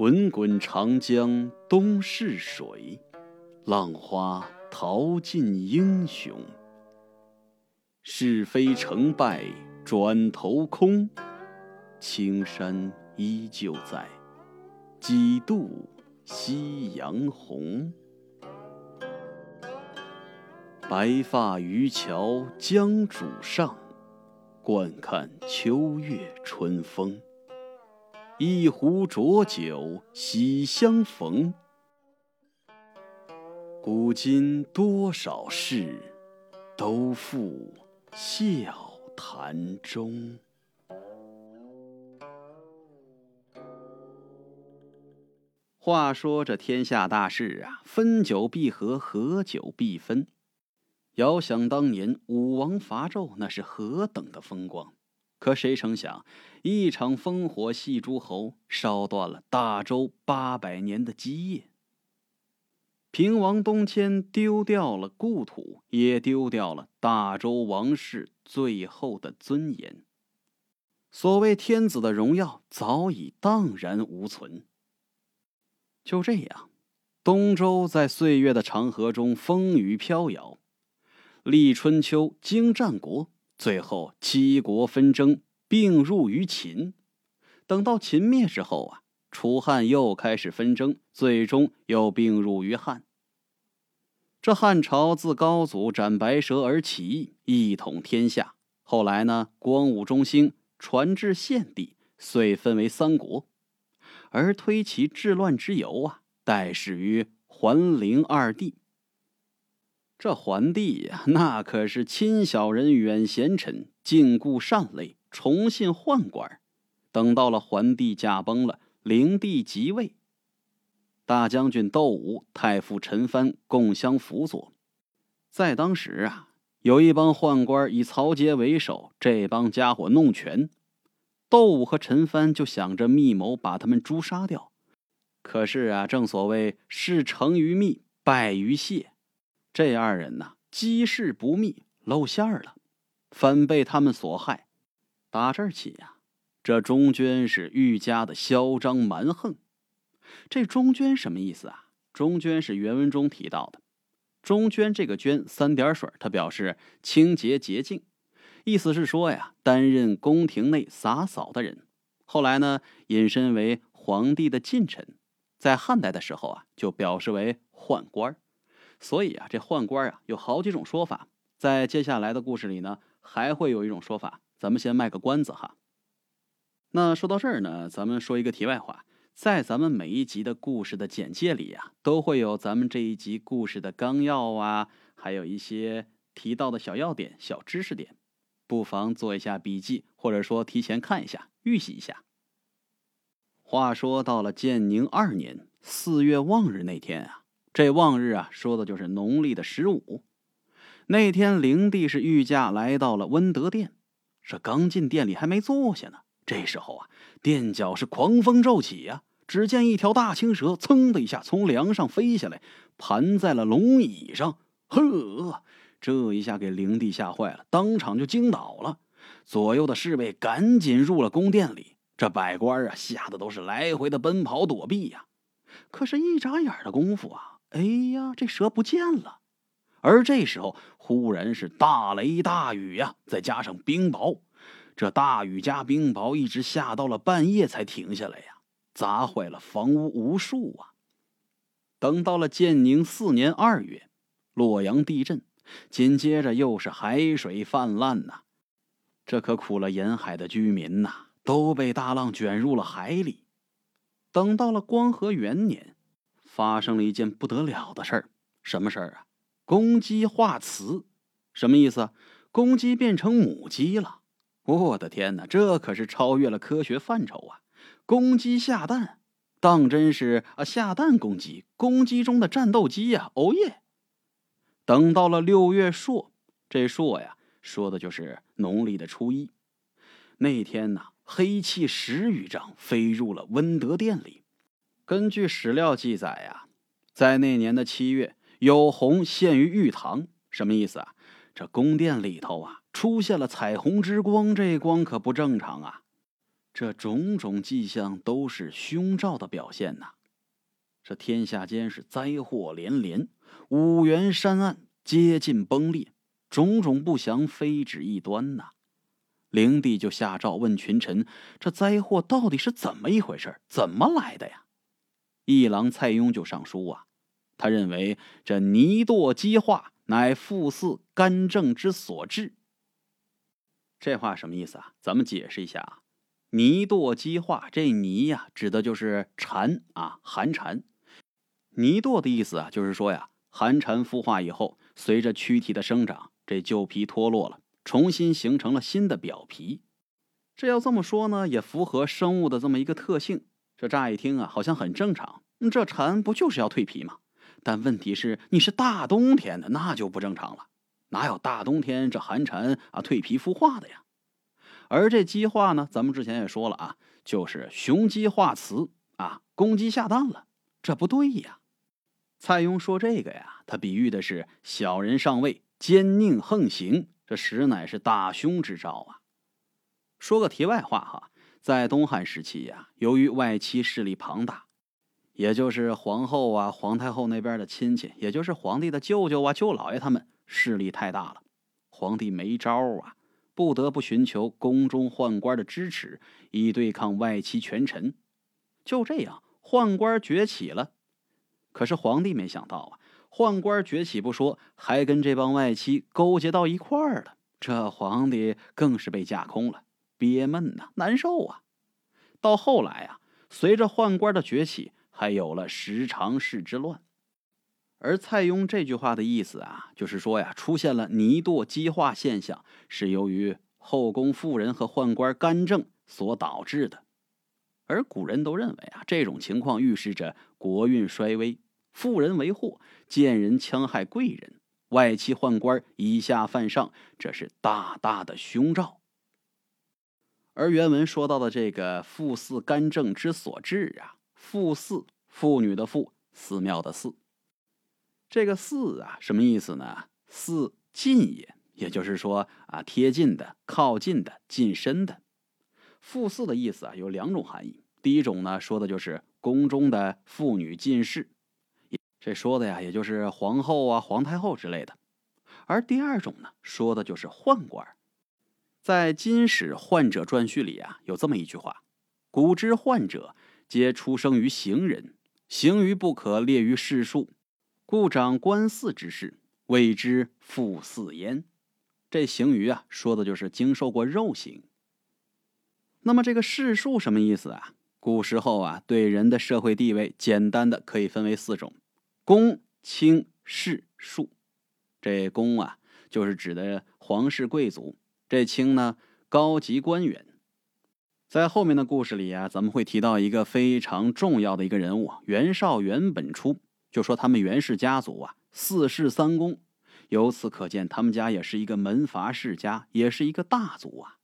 滚滚长江东逝水，浪花淘尽英雄。是非成败转头空，青山依旧在，几度夕阳红。白发渔樵江渚上，惯看秋月春风。一壶浊酒喜相逢，古今多少事，都付笑谈中。话说这天下大事啊，分久必合，合久必分。遥想当年武王伐纣，那是何等的风光！可谁成想，一场烽火戏诸侯，烧断了大周八百年的基业。平王东迁，丢掉了故土，也丢掉了大周王室最后的尊严。所谓天子的荣耀，早已荡然无存。就这样，东周在岁月的长河中风雨飘摇，历春秋，经战国。最后，七国纷争并入于秦。等到秦灭之后啊，楚汉又开始纷争，最终又并入于汉。这汉朝自高祖斩白蛇而起，一统天下。后来呢，光武中兴，传至献帝，遂分为三国。而推其治乱之由啊，代始于桓灵二帝。这桓帝呀，那可是亲小人远贤臣，禁锢善类，宠信宦官。等到了桓帝驾崩了，灵帝即位，大将军窦武、太傅陈蕃共相辅佐。在当时啊，有一帮宦官以曹节为首，这帮家伙弄权，窦武和陈蕃就想着密谋把他们诛杀掉。可是啊，正所谓事成于密，败于泄。这二人呐，机事不密，露馅儿了，反被他们所害。打这儿起呀，这中娟是愈加的嚣张蛮横。这中娟什么意思啊？中娟是原文中提到的。中娟这个娟三点水，它表示清洁洁净，意思是说呀，担任宫廷内洒扫的人。后来呢，引申为皇帝的近臣，在汉代的时候啊，就表示为宦官。所以啊，这宦官啊有好几种说法，在接下来的故事里呢，还会有一种说法，咱们先卖个关子哈。那说到这儿呢，咱们说一个题外话，在咱们每一集的故事的简介里呀，都会有咱们这一集故事的纲要啊，还有一些提到的小要点、小知识点，不妨做一下笔记，或者说提前看一下、预习一下。话说到了建宁二年四月望日那天啊。这望日啊，说的就是农历的十五。那天，灵帝是御驾来到了温德殿，这刚进殿里还没坐下呢。这时候啊，殿角是狂风骤起呀！只见一条大青蛇噌的一下从梁上飞下来，盘在了龙椅上。呵，这一下给灵帝吓坏了，当场就惊倒了。左右的侍卫赶紧入了宫殿里，这百官啊，吓得都是来回的奔跑躲避呀。可是，一眨眼的功夫啊！哎呀，这蛇不见了！而这时候，忽然是大雷大雨呀，再加上冰雹，这大雨加冰雹一直下到了半夜才停下来呀，砸坏了房屋无数啊！等到了建宁四年二月，洛阳地震，紧接着又是海水泛滥呐，这可苦了沿海的居民呐，都被大浪卷入了海里。等到了光和元年。发生了一件不得了的事儿，什么事儿啊？公鸡化雌，什么意思？公鸡变成母鸡了！我的天哪，这可是超越了科学范畴啊！公鸡下蛋，当真是啊，下蛋公鸡，公鸡中的战斗机呀！哦耶！等到了六月朔，这朔呀，说的就是农历的初一。那天呐，黑气十余丈飞入了温德殿里。根据史料记载呀，在那年的七月，有虹现于玉堂，什么意思啊？这宫殿里头啊，出现了彩虹之光，这光可不正常啊！这种种迹象都是凶兆的表现呐！这天下间是灾祸连连，五原山岸接近崩裂，种种不祥非止一端呐！灵帝就下诏问群臣：这灾祸到底是怎么一回事？怎么来的呀？一郎蔡邕就上书啊，他认为这泥堕积化乃复四干政之所致。这话什么意思啊？咱们解释一下啊。泥堕积化，这泥呀，指的就是蝉啊，寒蝉。泥堕的意思啊，就是说呀，寒蝉孵化以后，随着躯体的生长，这旧皮脱落了，重新形成了新的表皮。这要这么说呢，也符合生物的这么一个特性。这乍一听啊，好像很正常。这蝉不就是要蜕皮吗？但问题是，你是大冬天的，那就不正常了。哪有大冬天这寒蝉啊蜕皮孵化的呀？而这鸡化呢，咱们之前也说了啊，就是雄鸡化雌啊，公鸡下蛋了，这不对呀。蔡邕说这个呀，他比喻的是小人上位，奸佞横行，这实乃是大凶之兆啊。说个题外话哈，在东汉时期呀，由于外戚势力庞大，也就是皇后啊、皇太后那边的亲戚，也就是皇帝的舅舅啊、舅姥爷他们势力太大了，皇帝没招啊。不得不寻求宫中宦官的支持，以对抗外戚权臣。就这样，宦官崛起了。可是皇帝没想到啊，宦官崛起不说，还跟这帮外戚勾结到一块儿了。这皇帝更是被架空了，憋闷呐，难受啊。到后来啊，随着宦官的崛起，还有了十常侍之乱。而蔡邕这句话的意思啊，就是说呀，出现了泥堕积化现象，是由于后宫妇人和宦官干政所导致的。而古人都认为啊，这种情况预示着国运衰微，妇人为祸，贱人戕害贵人，外戚宦官以下犯上，这是大大的凶兆。而原文说到的这个“妇祀干政之所至”啊，“妇寺”妇女的“妇”，寺庙的“寺”。这个“寺”啊，什么意思呢？“寺”近也，也就是说啊，贴近的、靠近的、近身的。妇祀的意思啊，有两种含义。第一种呢，说的就是宫中的妇女进士，这说的呀，也就是皇后啊、皇太后之类的。而第二种呢，说的就是宦官。在《金史宦者传序》里啊，有这么一句话：“古之宦者，皆出生于行人，行于不可列于世数。”故长官祀之事，谓之父四焉。这行于啊，说的就是经受过肉刑。那么这个世数什么意思啊？古时候啊，对人的社会地位，简单的可以分为四种：公、卿、士、庶。这公啊，就是指的皇室贵族；这卿呢，高级官员。在后面的故事里啊，咱们会提到一个非常重要的一个人物——袁绍、袁本初。就说他们袁氏家族啊，四世三公，由此可见，他们家也是一个门阀世家，也是一个大族啊。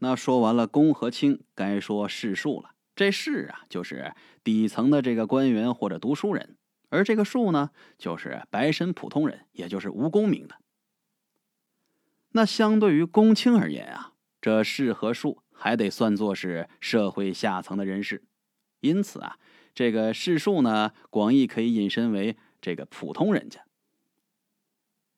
那说完了公和卿，该说士庶了。这士啊，就是底层的这个官员或者读书人，而这个庶呢，就是白身普通人，也就是无功名的。那相对于公卿而言啊，这士和庶还得算作是社会下层的人士，因此啊。这个士庶呢，广义可以引申为这个普通人家。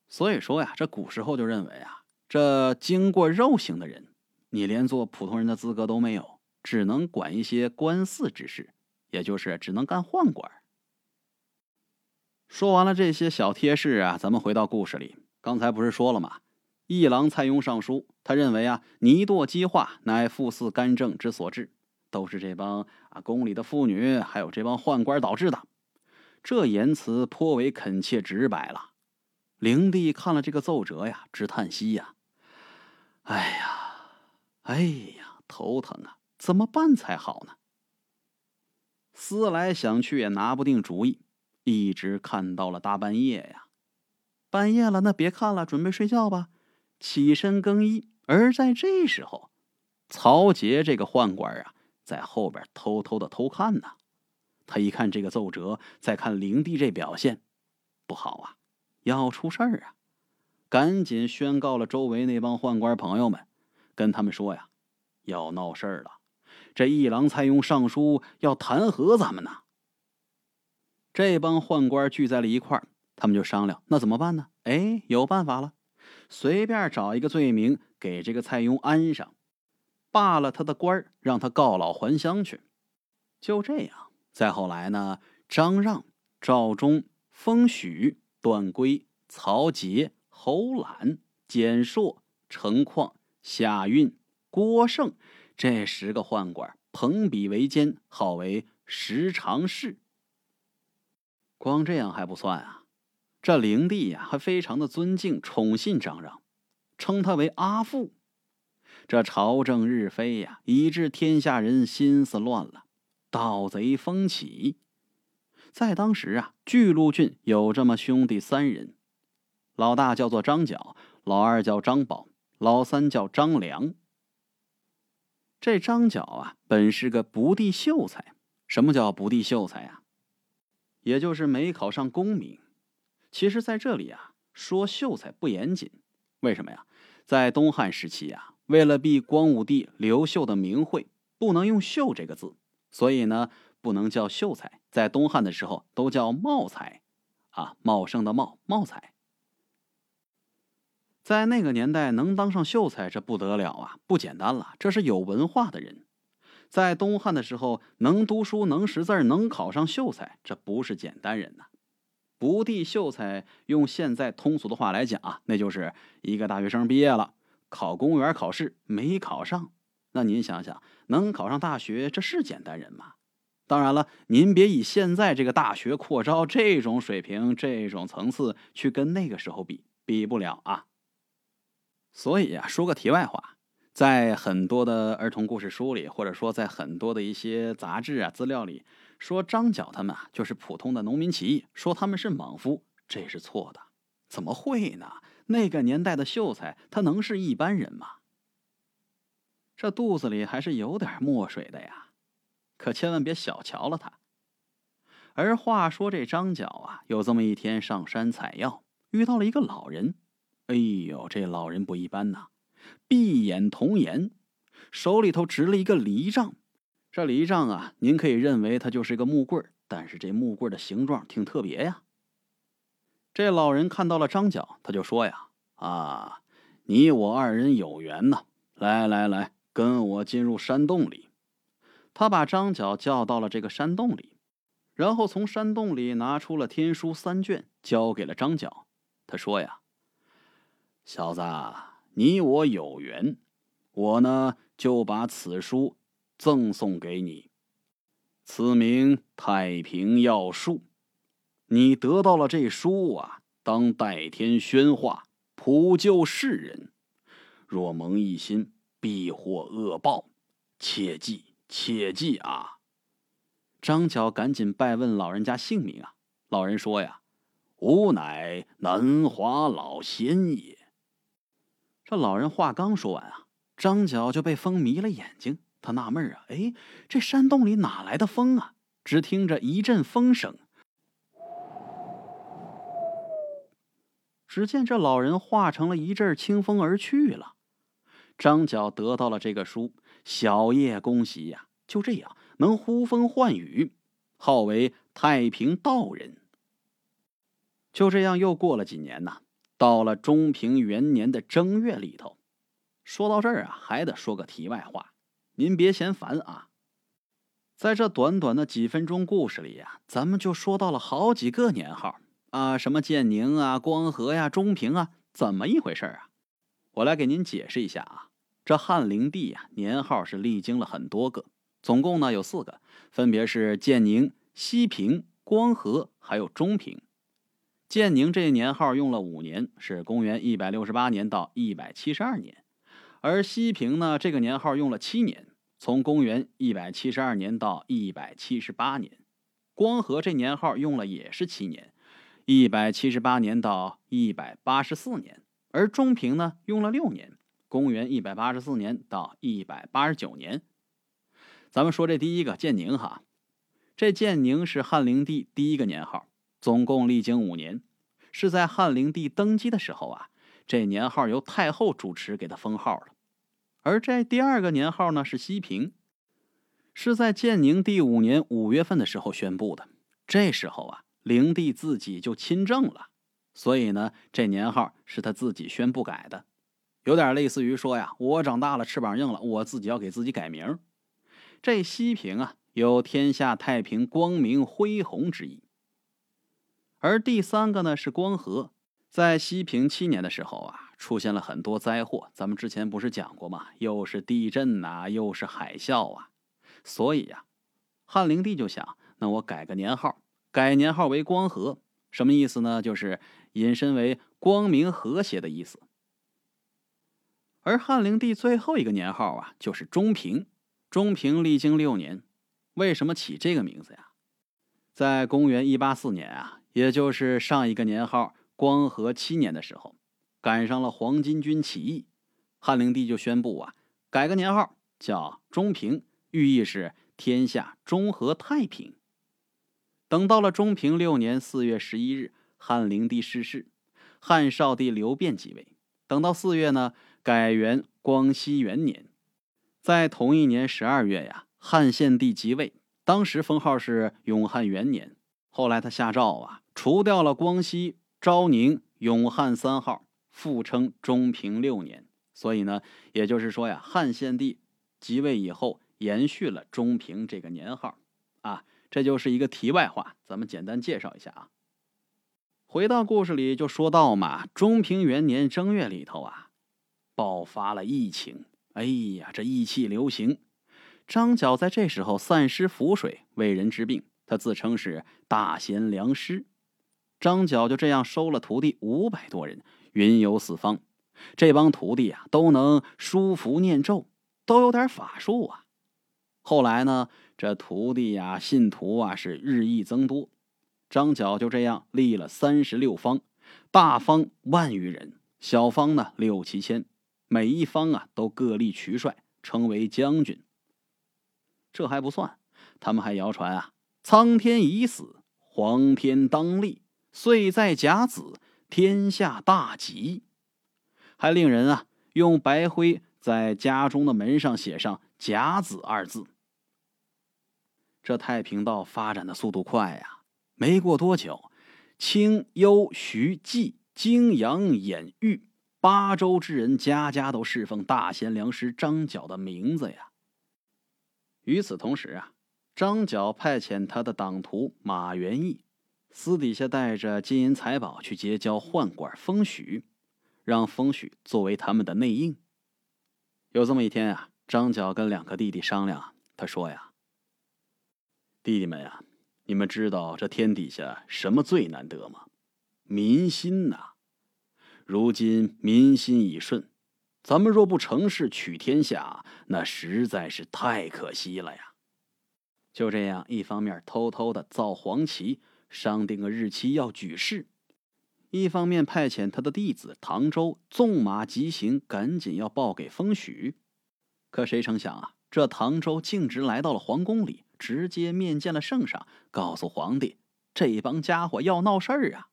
所以说呀，这古时候就认为啊，这经过肉刑的人，你连做普通人的资格都没有，只能管一些官祀之事，也就是只能干宦官。说完了这些小贴士啊，咱们回到故事里。刚才不是说了吗？一郎蔡邕上书，他认为啊，泥堕积化乃父祀干政之所致。都是这帮啊宫里的妇女，还有这帮宦官导致的。这言辞颇为恳切直白了。灵帝看了这个奏折呀，直叹息呀：“哎呀，哎呀，头疼啊！怎么办才好呢？”思来想去也拿不定主意，一直看到了大半夜呀。半夜了，那别看了，准备睡觉吧。起身更衣，而在这时候，曹杰这个宦官啊。在后边偷偷的偷看呢，他一看这个奏折，再看灵帝这表现，不好啊，要出事儿啊！赶紧宣告了周围那帮宦官朋友们，跟他们说呀：“要闹事儿了，这一郎蔡邕上书要弹劾咱们呢。这帮宦官聚在了一块儿，他们就商量，那怎么办呢？哎，有办法了，随便找一个罪名给这个蔡邕安上，罢了他的官儿，让他告老还乡去。就这样，再后来呢，张让、赵忠、封许、段珪、曹节、侯览、简硕、程况、夏运。郭胜这十个宦官朋比为奸，号为十常侍。光这样还不算啊，这灵帝呀还非常的尊敬宠信张让，称他为阿父。这朝政日非呀，以致天下人心思乱了，盗贼风起。在当时啊，巨鹿郡有这么兄弟三人，老大叫做张角，老二叫张宝，老三叫张良。这张角啊，本是个不第秀才。什么叫不第秀才啊？也就是没考上功名。其实，在这里啊，说秀才不严谨。为什么呀？在东汉时期啊，为了避光武帝刘秀的名讳，不能用“秀”这个字，所以呢，不能叫秀才。在东汉的时候，都叫茂才，啊，茂盛的茂，茂才。在那个年代，能当上秀才，这不得了啊，不简单了。这是有文化的人，在东汉的时候，能读书、能识字、能考上秀才，这不是简单人呐。不地秀才，用现在通俗的话来讲啊，那就是一个大学生毕业了，考公务员考试没考上。那您想想，能考上大学，这是简单人吗？当然了，您别以现在这个大学扩招这种水平、这种层次去跟那个时候比，比不了啊。所以呀，说个题外话，在很多的儿童故事书里，或者说在很多的一些杂志啊资料里，说张角他们啊就是普通的农民起义，说他们是莽夫，这是错的。怎么会呢？那个年代的秀才，他能是一般人吗？这肚子里还是有点墨水的呀，可千万别小瞧了他。而话说这张角啊，有这么一天上山采药，遇到了一个老人。哎呦，这老人不一般呐！闭眼童颜，手里头执了一个犁杖。这犁杖啊，您可以认为它就是一个木棍但是这木棍的形状挺特别呀。这老人看到了张角，他就说呀：“啊，你我二人有缘呐！来来来，跟我进入山洞里。”他把张角叫到了这个山洞里，然后从山洞里拿出了天书三卷，交给了张角。他说呀。小子，你我有缘，我呢就把此书赠送给你。此名《太平要术》，你得到了这书啊，当代天宣化，普救世人。若蒙一心，必获恶报，切记切记啊！张角赶紧拜问老人家姓名啊。老人说呀：“吾乃南华老仙爷。”这老人话刚说完啊，张角就被风迷了眼睛。他纳闷啊，哎，这山洞里哪来的风啊？只听着一阵风声，只见这老人化成了一阵清风而去了。张角得到了这个书，小叶恭喜呀！就这样能呼风唤雨，号为太平道人。就这样又过了几年呐。到了中平元年的正月里头，说到这儿啊，还得说个题外话，您别嫌烦啊。在这短短的几分钟故事里呀，咱们就说到了好几个年号啊，什么建宁啊、光和呀、中平啊，怎么一回事啊？我来给您解释一下啊。这汉灵帝呀，年号是历经了很多个，总共呢有四个，分别是建宁、西平、光和，还有中平。建宁这年号用了五年，是公元一百六十八年到一百七十二年，而西平呢，这个年号用了七年，从公元一百七十二年到一百七十八年。光和这年号用了也是七年，一百七十八年到一百八十四年，而中平呢用了六年，公元一百八十四年到一百八十九年。咱们说这第一个建宁哈，这建宁是汉灵帝第一个年号。总共历经五年，是在汉灵帝登基的时候啊，这年号由太后主持给他封号了。而这第二个年号呢是西平，是在建宁第五年五月份的时候宣布的。这时候啊，灵帝自己就亲政了，所以呢，这年号是他自己宣布改的，有点类似于说呀，我长大了，翅膀硬了，我自己要给自己改名。这西平啊，有天下太平、光明恢宏之意。而第三个呢是光和，在西平七年的时候啊，出现了很多灾祸。咱们之前不是讲过吗？又是地震呐，又是海啸啊。所以呀，汉灵帝就想，那我改个年号，改年号为光和，什么意思呢？就是引申为光明和谐的意思。而汉灵帝最后一个年号啊，就是中平。中平历经六年，为什么起这个名字呀？在公元一八四年啊。也就是上一个年号光和七年的时候，赶上了黄巾军起义，汉灵帝就宣布啊，改个年号叫中平，寓意是天下中和太平。等到了中平六年四月十一日，汉灵帝逝世，汉少帝刘辩即位。等到四月呢，改元光熙元年。在同一年十二月呀，汉献帝即位，当时封号是永汉元年。后来他下诏啊。除掉了光熙、昭宁、永汉三号，复称中平六年。所以呢，也就是说呀，汉献帝即位以后，延续了中平这个年号。啊，这就是一个题外话，咱们简单介绍一下啊。回到故事里，就说到嘛，中平元年正月里头啊，爆发了疫情。哎呀，这疫气流行，张角在这时候散施符水为人治病，他自称是大贤良师。张角就这样收了徒弟五百多人，云游四方。这帮徒弟啊，都能书符念咒，都有点法术啊。后来呢，这徒弟呀、信徒啊是日益增多。张角就这样立了三十六方，大方万余人，小方呢六七千，每一方啊都各立渠帅，称为将军。这还不算，他们还谣传啊：苍天已死，黄天当立。岁在甲子，天下大吉，还令人啊用白灰在家中的门上写上“甲子”二字。这太平道发展的速度快呀，没过多久，清、幽、徐、冀、泾阳、兖、豫八州之人，家家都侍奉大贤良师张角的名字呀。与此同时啊，张角派遣他的党徒马元义。私底下带着金银财宝去结交宦官封许，让封许作为他们的内应。有这么一天啊，张角跟两个弟弟商量，他说呀：“弟弟们呀，你们知道这天底下什么最难得吗？民心呐！如今民心已顺，咱们若不成事取天下，那实在是太可惜了呀。”就这样，一方面偷偷的造黄旗。商定个日期要举事，一方面派遣他的弟子唐周纵马疾行，赶紧要报给封许。可谁成想啊，这唐周径直来到了皇宫里，直接面见了圣上，告诉皇帝这帮家伙要闹事儿啊！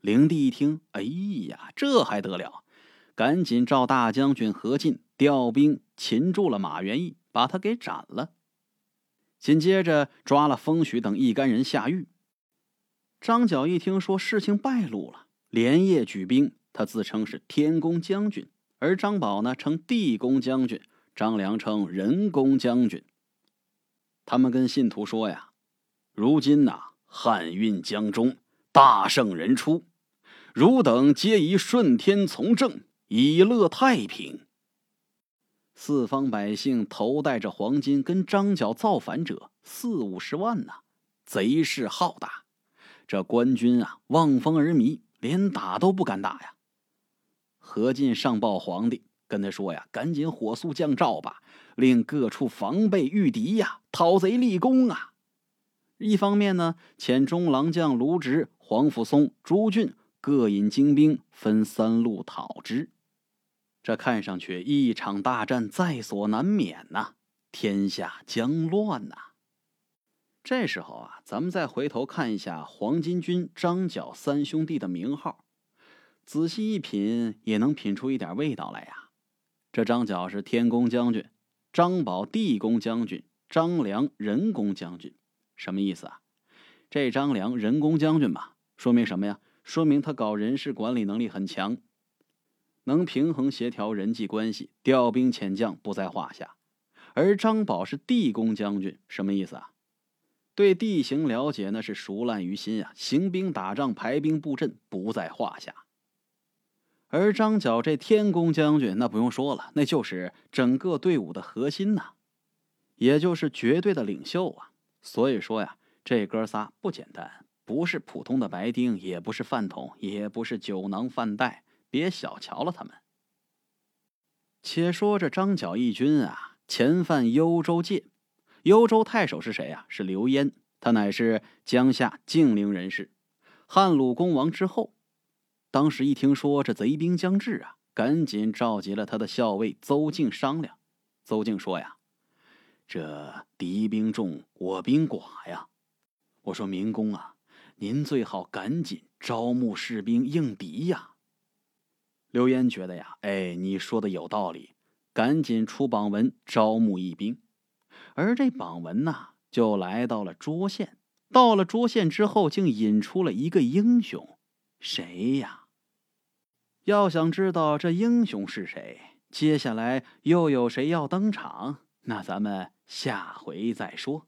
灵帝一听，哎呀，这还得了？赶紧召大将军何进调兵擒住了马元义，把他给斩了。紧接着抓了封许等一干人下狱。张角一听说事情败露了，连夜举兵。他自称是天公将军，而张宝呢称地公将军，张良称人公将军。他们跟信徒说呀：“如今呐，汉运将终，大圣人出，汝等皆宜顺天从政，以乐太平。”四方百姓头戴着黄金，跟张角造反者四五十万呐，贼势浩大。这官军啊，望风而靡，连打都不敢打呀。何进上报皇帝，跟他说呀：“赶紧火速降诏吧，令各处防备御敌呀，讨贼立功啊！”一方面呢，遣中郎将卢植、黄甫松、朱俊各引精兵，分三路讨之。这看上去一场大战在所难免呐，天下将乱呐。这时候啊，咱们再回头看一下黄巾军张角三兄弟的名号，仔细一品也能品出一点味道来呀。这张角是天公将军，张宝地公将军，张良人工将军，什么意思啊？这张良人工将军吧，说明什么呀？说明他搞人事管理能力很强，能平衡协调人际关系，调兵遣将不在话下。而张宝是地公将军，什么意思啊？对地形了解那是熟烂于心啊，行兵打仗、排兵布阵不在话下。而张角这天公将军，那不用说了，那就是整个队伍的核心呐，也就是绝对的领袖啊。所以说呀，这哥仨不简单，不是普通的白丁，也不是饭桶，也不是酒囊饭袋，别小瞧了他们。且说这张角义军啊，前犯幽州界，幽州太守是谁呀？是刘焉，他乃是江夏晋陵人士，汉鲁公王之后。当时一听说这贼兵将至啊，赶紧召集了他的校尉邹靖商量。邹靖说：“呀，这敌兵众，我兵寡呀。我说明公啊，您最好赶紧招募士兵应敌呀。”刘焉觉得呀，哎，你说的有道理，赶紧出榜文招募义兵。而这榜文呐，就来到了涿县。到了涿县之后，竟引出了一个英雄。谁呀？要想知道这英雄是谁，接下来又有谁要登场？那咱们下回再说。